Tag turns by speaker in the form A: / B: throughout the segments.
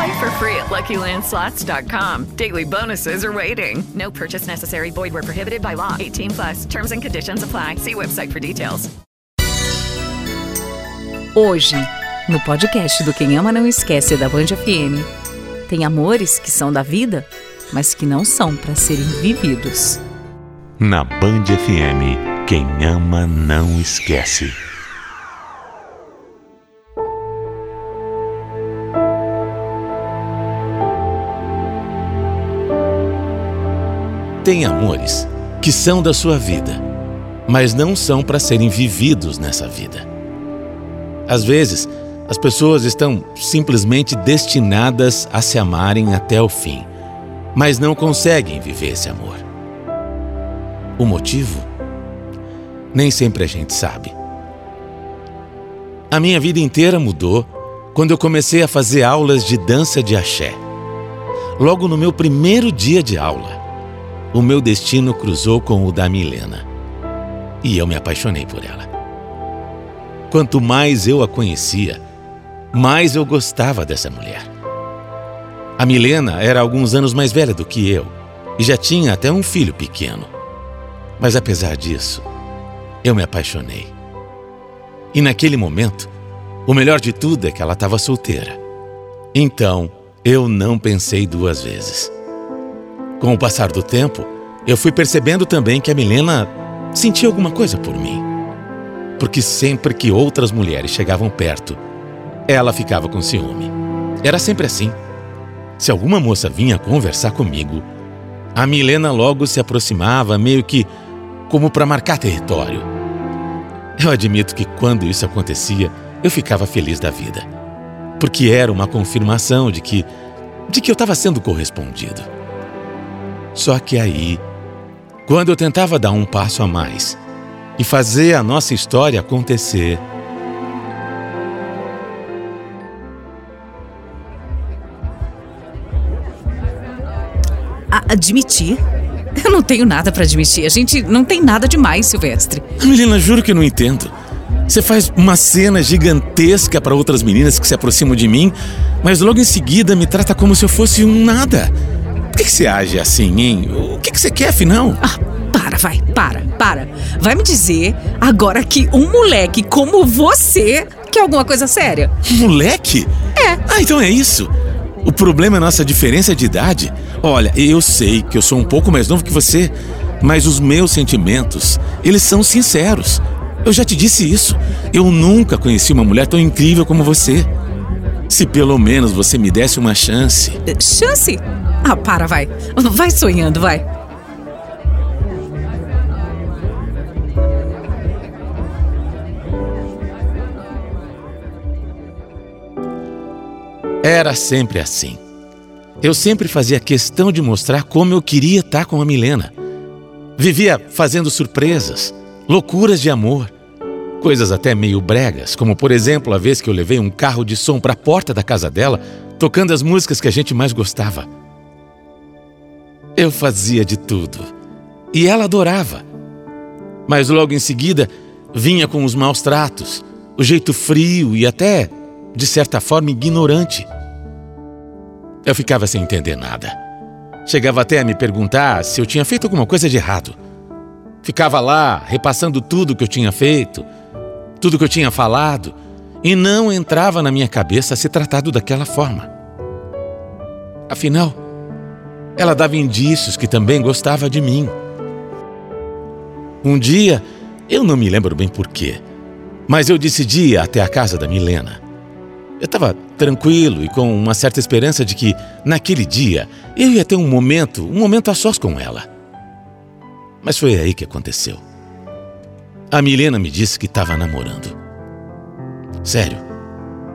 A: Play for free at LuckyLandSlots.com. Daily bonuses are waiting. No purchase necessary. Void where prohibited by law. 18 plus. Terms and conditions apply. See website for details.
B: Hoje, no podcast do Quem Ama Não Esquece da Band FM, tem amores que são da vida, mas que não são para serem vividos.
C: Na Band FM, quem ama não esquece. Tem amores que são da sua vida, mas não são para serem vividos nessa vida. Às vezes, as pessoas estão simplesmente destinadas a se amarem até o fim, mas não conseguem viver esse amor. O motivo? Nem sempre a gente sabe. A minha vida inteira mudou quando eu comecei a fazer aulas de dança de axé. Logo no meu primeiro dia de aula, o meu destino cruzou com o da Milena. E eu me apaixonei por ela. Quanto mais eu a conhecia, mais eu gostava dessa mulher. A Milena era alguns anos mais velha do que eu e já tinha até um filho pequeno. Mas apesar disso, eu me apaixonei. E naquele momento, o melhor de tudo é que ela estava solteira. Então, eu não pensei duas vezes. Com o passar do tempo, eu fui percebendo também que a Milena sentia alguma coisa por mim. Porque sempre que outras mulheres chegavam perto, ela ficava com ciúme. Era sempre assim. Se alguma moça vinha conversar comigo, a Milena logo se aproximava, meio que como para marcar território. Eu admito que quando isso acontecia, eu ficava feliz da vida, porque era uma confirmação de que de que eu estava sendo correspondido. Só que aí, quando eu tentava dar um passo a mais e fazer a nossa história acontecer,
B: A admitir? Eu não tenho nada para admitir. A gente não tem nada demais, Silvestre.
C: Menina, juro que não entendo. Você faz uma cena gigantesca para outras meninas que se aproximam de mim, mas logo em seguida me trata como se eu fosse um nada. Por que, que você age assim, hein? O que, que você quer, afinal?
B: Ah, para, vai, para, para. Vai me dizer agora que um moleque como você quer alguma coisa séria?
C: Moleque?
B: É.
C: Ah, então é isso. O problema é nossa diferença de idade. Olha, eu sei que eu sou um pouco mais novo que você, mas os meus sentimentos, eles são sinceros. Eu já te disse isso. Eu nunca conheci uma mulher tão incrível como você. Se pelo menos você me desse uma chance.
B: Chance? Ah, para, vai. Vai sonhando, vai.
C: Era sempre assim. Eu sempre fazia questão de mostrar como eu queria estar com a Milena. Vivia fazendo surpresas, loucuras de amor, coisas até meio bregas, como por exemplo a vez que eu levei um carro de som para a porta da casa dela, tocando as músicas que a gente mais gostava. Eu fazia de tudo e ela adorava. Mas logo em seguida vinha com os maus tratos, o jeito frio e até, de certa forma, ignorante. Eu ficava sem entender nada. Chegava até a me perguntar se eu tinha feito alguma coisa de errado. Ficava lá, repassando tudo que eu tinha feito, tudo que eu tinha falado, e não entrava na minha cabeça se tratado daquela forma. Afinal, ela dava indícios que também gostava de mim. Um dia, eu não me lembro bem porquê, Mas eu decidi ir até a casa da Milena. Eu estava tranquilo e com uma certa esperança de que, naquele dia, eu ia ter um momento, um momento a sós com ela. Mas foi aí que aconteceu. A Milena me disse que estava namorando. Sério.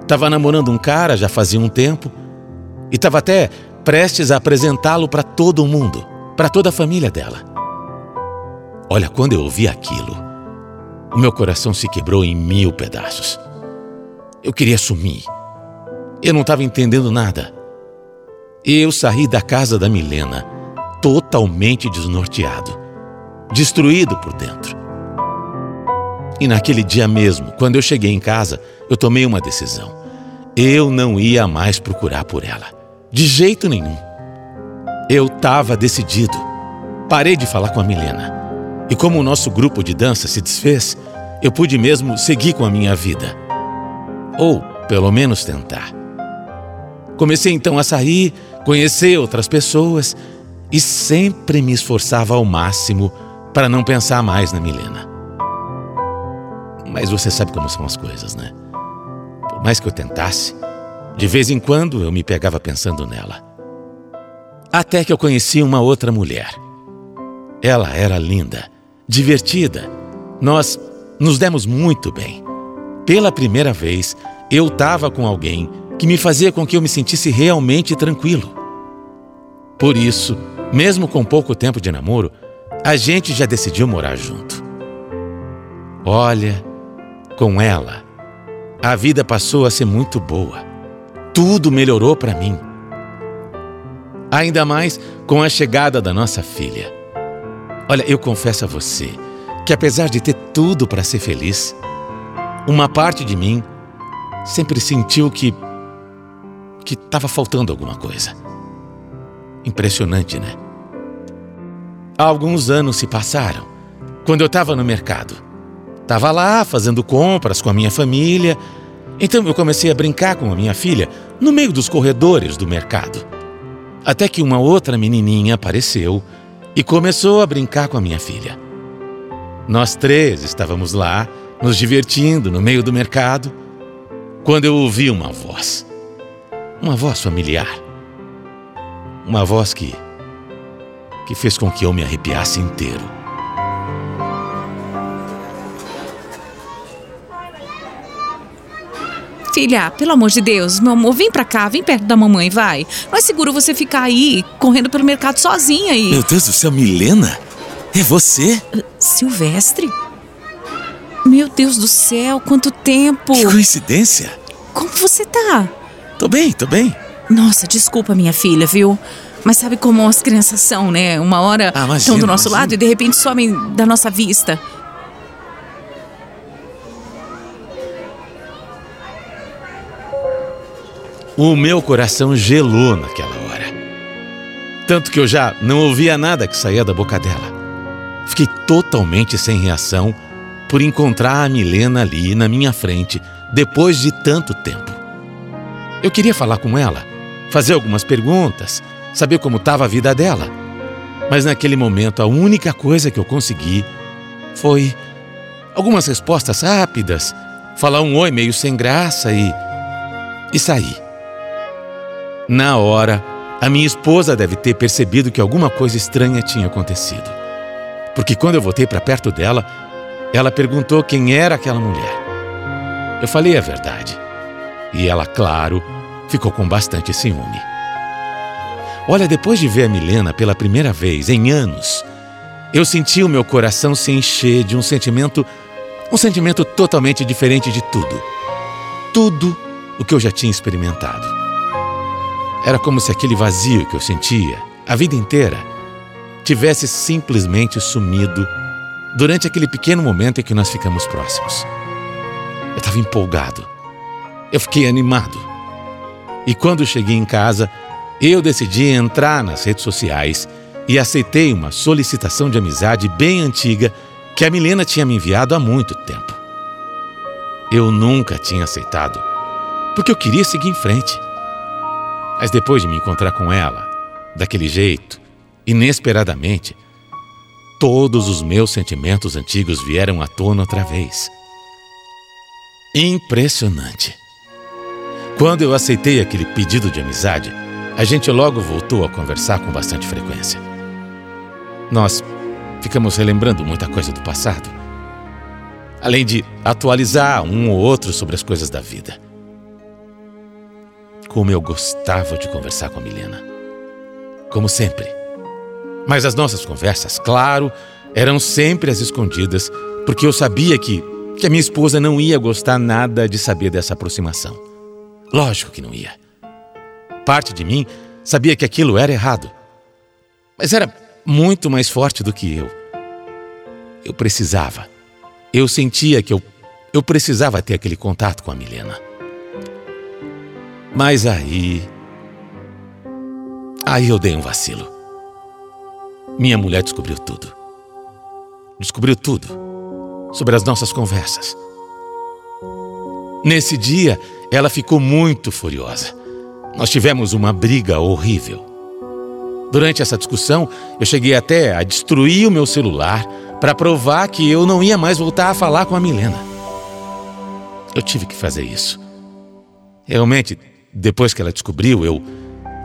C: Estava namorando um cara já fazia um tempo e estava até prestes a apresentá-lo para todo mundo, para toda a família dela. Olha, quando eu ouvi aquilo, o meu coração se quebrou em mil pedaços. Eu queria sumir. Eu não estava entendendo nada. Eu saí da casa da Milena totalmente desnorteado, destruído por dentro. E naquele dia mesmo, quando eu cheguei em casa, eu tomei uma decisão. Eu não ia mais procurar por ela. De jeito nenhum. Eu estava decidido. Parei de falar com a Milena. E como o nosso grupo de dança se desfez, eu pude mesmo seguir com a minha vida. Ou, pelo menos, tentar. Comecei então a sair, conhecer outras pessoas e sempre me esforçava ao máximo para não pensar mais na Milena. Mas você sabe como são as coisas, né? Por mais que eu tentasse, de vez em quando eu me pegava pensando nela. Até que eu conheci uma outra mulher. Ela era linda divertida. Nós nos demos muito bem. Pela primeira vez, eu estava com alguém que me fazia com que eu me sentisse realmente tranquilo. Por isso, mesmo com pouco tempo de namoro, a gente já decidiu morar junto. Olha, com ela, a vida passou a ser muito boa. Tudo melhorou para mim. Ainda mais com a chegada da nossa filha. Olha, eu confesso a você que apesar de ter tudo para ser feliz, uma parte de mim sempre sentiu que que estava faltando alguma coisa. Impressionante, né? Alguns anos se passaram quando eu estava no mercado. Estava lá fazendo compras com a minha família. Então eu comecei a brincar com a minha filha no meio dos corredores do mercado. Até que uma outra menininha apareceu e começou a brincar com a minha filha. Nós três estávamos lá, nos divertindo no meio do mercado, quando eu ouvi uma voz. Uma voz familiar. Uma voz que. que fez com que eu me arrepiasse inteiro.
B: Filha, pelo amor de Deus, meu amor, vem pra cá, vem perto da mamãe, vai. Não é seguro você ficar aí, correndo pelo mercado sozinha aí.
C: Meu Deus do céu, Milena? É você?
B: Silvestre? Meu Deus do céu, quanto tempo!
C: Que coincidência!
B: Como você tá?
C: Tô bem, tô bem.
B: Nossa, desculpa, minha filha, viu? Mas sabe como as crianças são, né? Uma hora
C: Ah, imagino,
B: estão do nosso
C: imagino.
B: lado e de repente somem da nossa vista.
C: O meu coração gelou naquela hora. Tanto que eu já não ouvia nada que saía da boca dela. Fiquei totalmente sem reação por encontrar a Milena ali na minha frente depois de tanto tempo. Eu queria falar com ela, fazer algumas perguntas, saber como estava a vida dela. Mas naquele momento a única coisa que eu consegui foi algumas respostas rápidas, falar um oi meio sem graça e. e sair. Na hora, a minha esposa deve ter percebido que alguma coisa estranha tinha acontecido. Porque quando eu voltei para perto dela, ela perguntou quem era aquela mulher. Eu falei a verdade. E ela, claro, ficou com bastante ciúme. Olha, depois de ver a Milena pela primeira vez em anos, eu senti o meu coração se encher de um sentimento, um sentimento totalmente diferente de tudo. Tudo o que eu já tinha experimentado. Era como se aquele vazio que eu sentia a vida inteira tivesse simplesmente sumido durante aquele pequeno momento em que nós ficamos próximos. Eu estava empolgado. Eu fiquei animado. E quando cheguei em casa, eu decidi entrar nas redes sociais e aceitei uma solicitação de amizade bem antiga que a Milena tinha me enviado há muito tempo. Eu nunca tinha aceitado, porque eu queria seguir em frente. Mas depois de me encontrar com ela, daquele jeito, inesperadamente, todos os meus sentimentos antigos vieram à tona outra vez. Impressionante. Quando eu aceitei aquele pedido de amizade, a gente logo voltou a conversar com bastante frequência. Nós ficamos relembrando muita coisa do passado, além de atualizar um ou outro sobre as coisas da vida. Como eu gostava de conversar com a Milena. Como sempre. Mas as nossas conversas, claro, eram sempre às escondidas, porque eu sabia que, que a minha esposa não ia gostar nada de saber dessa aproximação. Lógico que não ia. Parte de mim sabia que aquilo era errado. Mas era muito mais forte do que eu. Eu precisava. Eu sentia que eu, eu precisava ter aquele contato com a Milena. Mas aí. Aí eu dei um vacilo. Minha mulher descobriu tudo. Descobriu tudo sobre as nossas conversas. Nesse dia, ela ficou muito furiosa. Nós tivemos uma briga horrível. Durante essa discussão, eu cheguei até a destruir o meu celular para provar que eu não ia mais voltar a falar com a Milena. Eu tive que fazer isso. Realmente, depois que ela descobriu, eu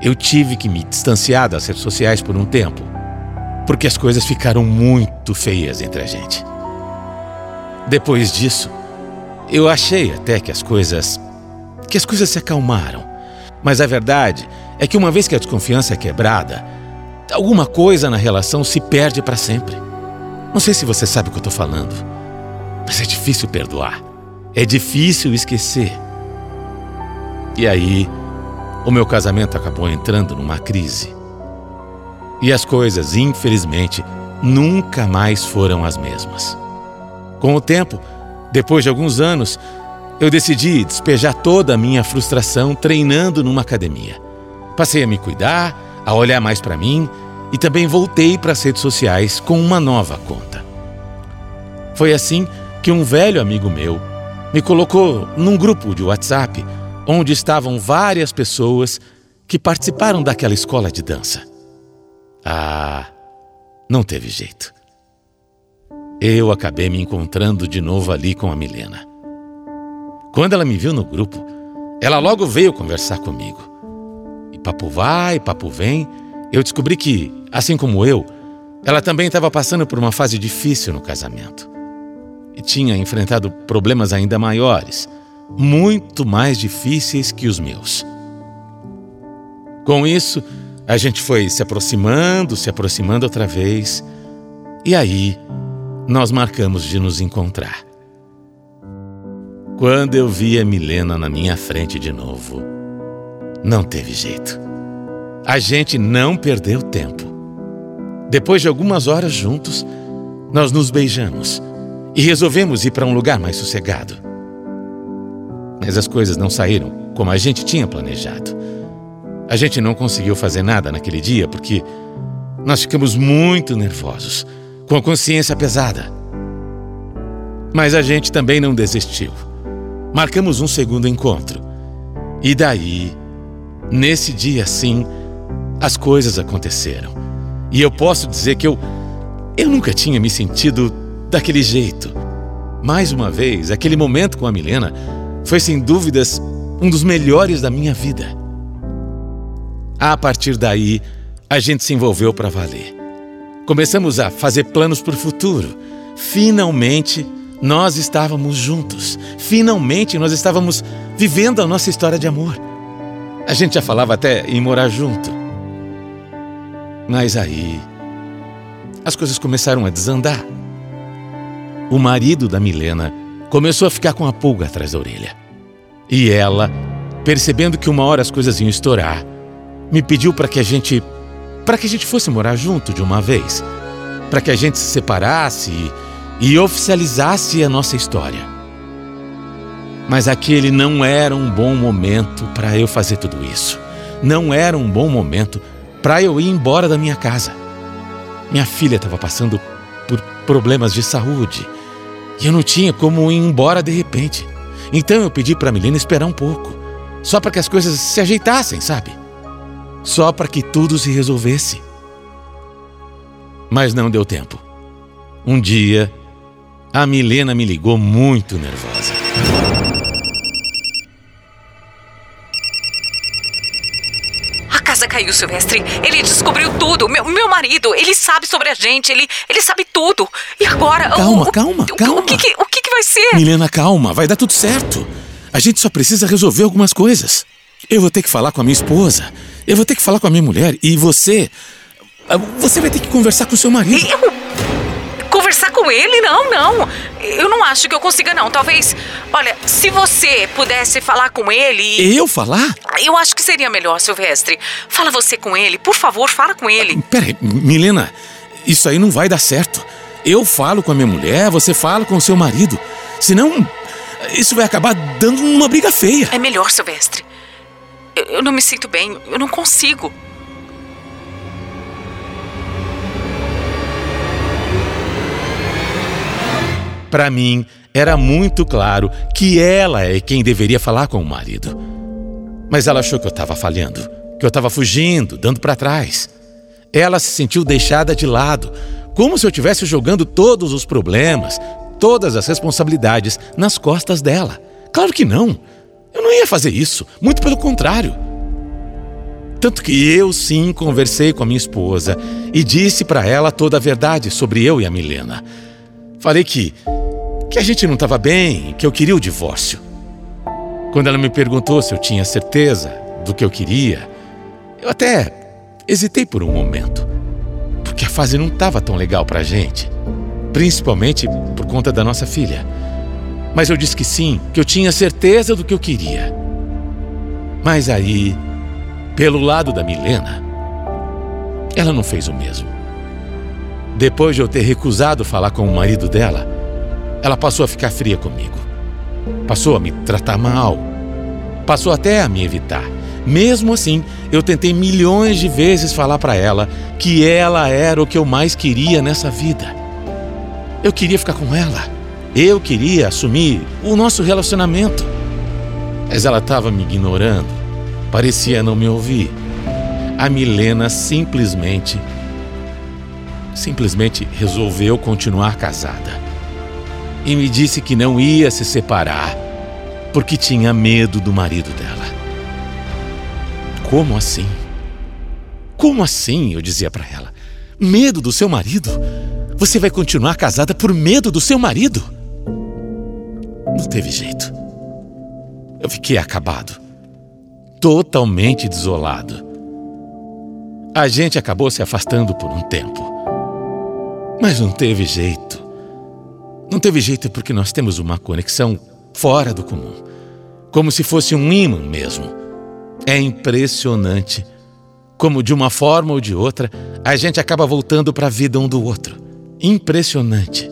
C: eu tive que me distanciar das redes sociais por um tempo, porque as coisas ficaram muito feias entre a gente. Depois disso, eu achei até que as coisas que as coisas se acalmaram. Mas a verdade é que uma vez que a desconfiança é quebrada, alguma coisa na relação se perde para sempre. Não sei se você sabe o que eu estou falando, mas é difícil perdoar. É difícil esquecer. E aí, o meu casamento acabou entrando numa crise. E as coisas, infelizmente, nunca mais foram as mesmas. Com o tempo, depois de alguns anos, eu decidi despejar toda a minha frustração treinando numa academia. Passei a me cuidar, a olhar mais para mim e também voltei para as redes sociais com uma nova conta. Foi assim que um velho amigo meu me colocou num grupo de WhatsApp onde estavam várias pessoas que participaram daquela escola de dança. Ah, não teve jeito. Eu acabei me encontrando de novo ali com a Milena. Quando ela me viu no grupo, ela logo veio conversar comigo. E papo vai, papo vem, eu descobri que, assim como eu, ela também estava passando por uma fase difícil no casamento. E tinha enfrentado problemas ainda maiores, muito mais difíceis que os meus. Com isso, a gente foi se aproximando, se aproximando outra vez, e aí nós marcamos de nos encontrar. Quando eu vi a Milena na minha frente de novo, não teve jeito. A gente não perdeu tempo. Depois de algumas horas juntos, nós nos beijamos e resolvemos ir para um lugar mais sossegado. Mas as coisas não saíram como a gente tinha planejado. A gente não conseguiu fazer nada naquele dia porque nós ficamos muito nervosos, com a consciência pesada. Mas a gente também não desistiu. Marcamos um segundo encontro. E daí, nesse dia sim, as coisas aconteceram. E eu posso dizer que eu eu nunca tinha me sentido daquele jeito. Mais uma vez, aquele momento com a Milena foi sem dúvidas um dos melhores da minha vida. A partir daí, a gente se envolveu para valer. Começamos a fazer planos para o futuro. Finalmente, nós estávamos juntos. Finalmente nós estávamos vivendo a nossa história de amor. A gente já falava até em morar junto. Mas aí as coisas começaram a desandar. O marido da Milena começou a ficar com a pulga atrás da orelha. E ela, percebendo que uma hora as coisas iam estourar, me pediu para que a gente para que a gente fosse morar junto de uma vez, para que a gente se separasse e e oficializasse a nossa história. Mas aquele não era um bom momento para eu fazer tudo isso. Não era um bom momento para eu ir embora da minha casa. Minha filha estava passando por problemas de saúde e eu não tinha como ir embora de repente. Então eu pedi para a Milena esperar um pouco, só para que as coisas se ajeitassem, sabe? Só para que tudo se resolvesse. Mas não deu tempo. Um dia, a Milena me ligou muito nervosa.
B: Caiu, Silvestre. Ele descobriu tudo. Meu, meu marido, ele sabe sobre a gente. Ele, ele sabe tudo. E agora?
C: Calma,
B: o,
C: calma,
B: o,
C: calma.
B: O, que, que- o que, que vai ser?
C: Milena, calma, vai dar tudo certo. A gente só precisa resolver algumas coisas. Eu vou ter que falar com a minha esposa. Eu vou ter que falar com a minha mulher. E você. ah, Você vai ter que conversar com o seu marido.
B: Eu? Com ele? Não, não. Eu não acho que eu consiga, não. Talvez. Olha, se você pudesse falar com ele. e-
C: Eu falar?
B: Eu acho que seria melhor, Silvestre. Fala você com ele. Por favor, fala com ele.
C: Peraí, Milena, isso aí não vai dar certo. Eu falo com a minha mulher, você fala com o seu marido. Senão, isso vai acabar dando uma briga feia.
B: É melhor, Silvestre. Eu, eu não me sinto bem. Eu não consigo.
C: Pra mim, era muito claro que ela é quem deveria falar com o marido. Mas ela achou que eu estava falhando, que eu estava fugindo, dando pra trás. Ela se sentiu deixada de lado, como se eu estivesse jogando todos os problemas, todas as responsabilidades nas costas dela. Claro que não. Eu não ia fazer isso, muito pelo contrário. Tanto que eu sim conversei com a minha esposa e disse pra ela toda a verdade sobre eu e a Milena. Falei que que a gente não estava bem, que eu queria o divórcio. Quando ela me perguntou se eu tinha certeza do que eu queria, eu até hesitei por um momento, porque a fase não estava tão legal pra gente, principalmente por conta da nossa filha. Mas eu disse que sim, que eu tinha certeza do que eu queria. Mas aí, pelo lado da Milena, ela não fez o mesmo. Depois de eu ter recusado falar com o marido dela, ela passou a ficar fria comigo. Passou a me tratar mal. Passou até a me evitar. Mesmo assim, eu tentei milhões de vezes falar para ela que ela era o que eu mais queria nessa vida. Eu queria ficar com ela. Eu queria assumir o nosso relacionamento. Mas ela estava me ignorando. Parecia não me ouvir. A Milena simplesmente. simplesmente resolveu continuar casada e me disse que não ia se separar porque tinha medo do marido dela. Como assim? Como assim? Eu dizia para ela. Medo do seu marido? Você vai continuar casada por medo do seu marido? Não teve jeito. Eu fiquei acabado, totalmente desolado. A gente acabou se afastando por um tempo. Mas não teve jeito. Não teve jeito porque nós temos uma conexão fora do comum. Como se fosse um ímã mesmo. É impressionante como, de uma forma ou de outra, a gente acaba voltando para a vida um do outro. Impressionante.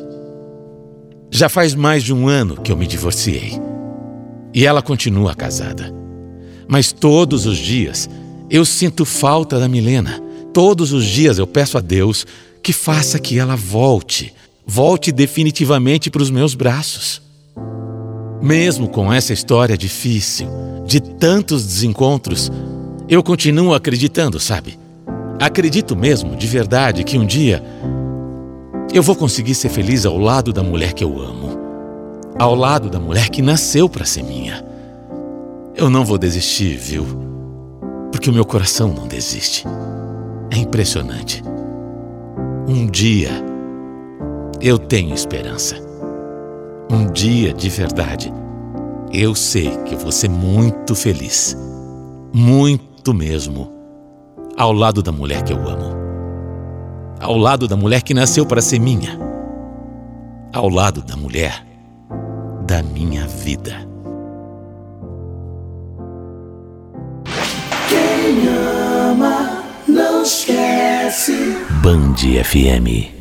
C: Já faz mais de um ano que eu me divorciei. E ela continua casada. Mas todos os dias eu sinto falta da Milena. Todos os dias eu peço a Deus que faça que ela volte volte definitivamente para os meus braços. Mesmo com essa história difícil, de tantos desencontros, eu continuo acreditando, sabe? Acredito mesmo, de verdade, que um dia eu vou conseguir ser feliz ao lado da mulher que eu amo, ao lado da mulher que nasceu para ser minha. Eu não vou desistir, viu? Porque o meu coração não desiste. É impressionante. Um dia eu tenho esperança. Um dia de verdade, eu sei que vou ser muito feliz. Muito mesmo. Ao lado da mulher que eu amo. Ao lado da mulher que nasceu para ser minha. Ao lado da mulher da minha vida.
D: Quem ama não esquece.
C: Band FM.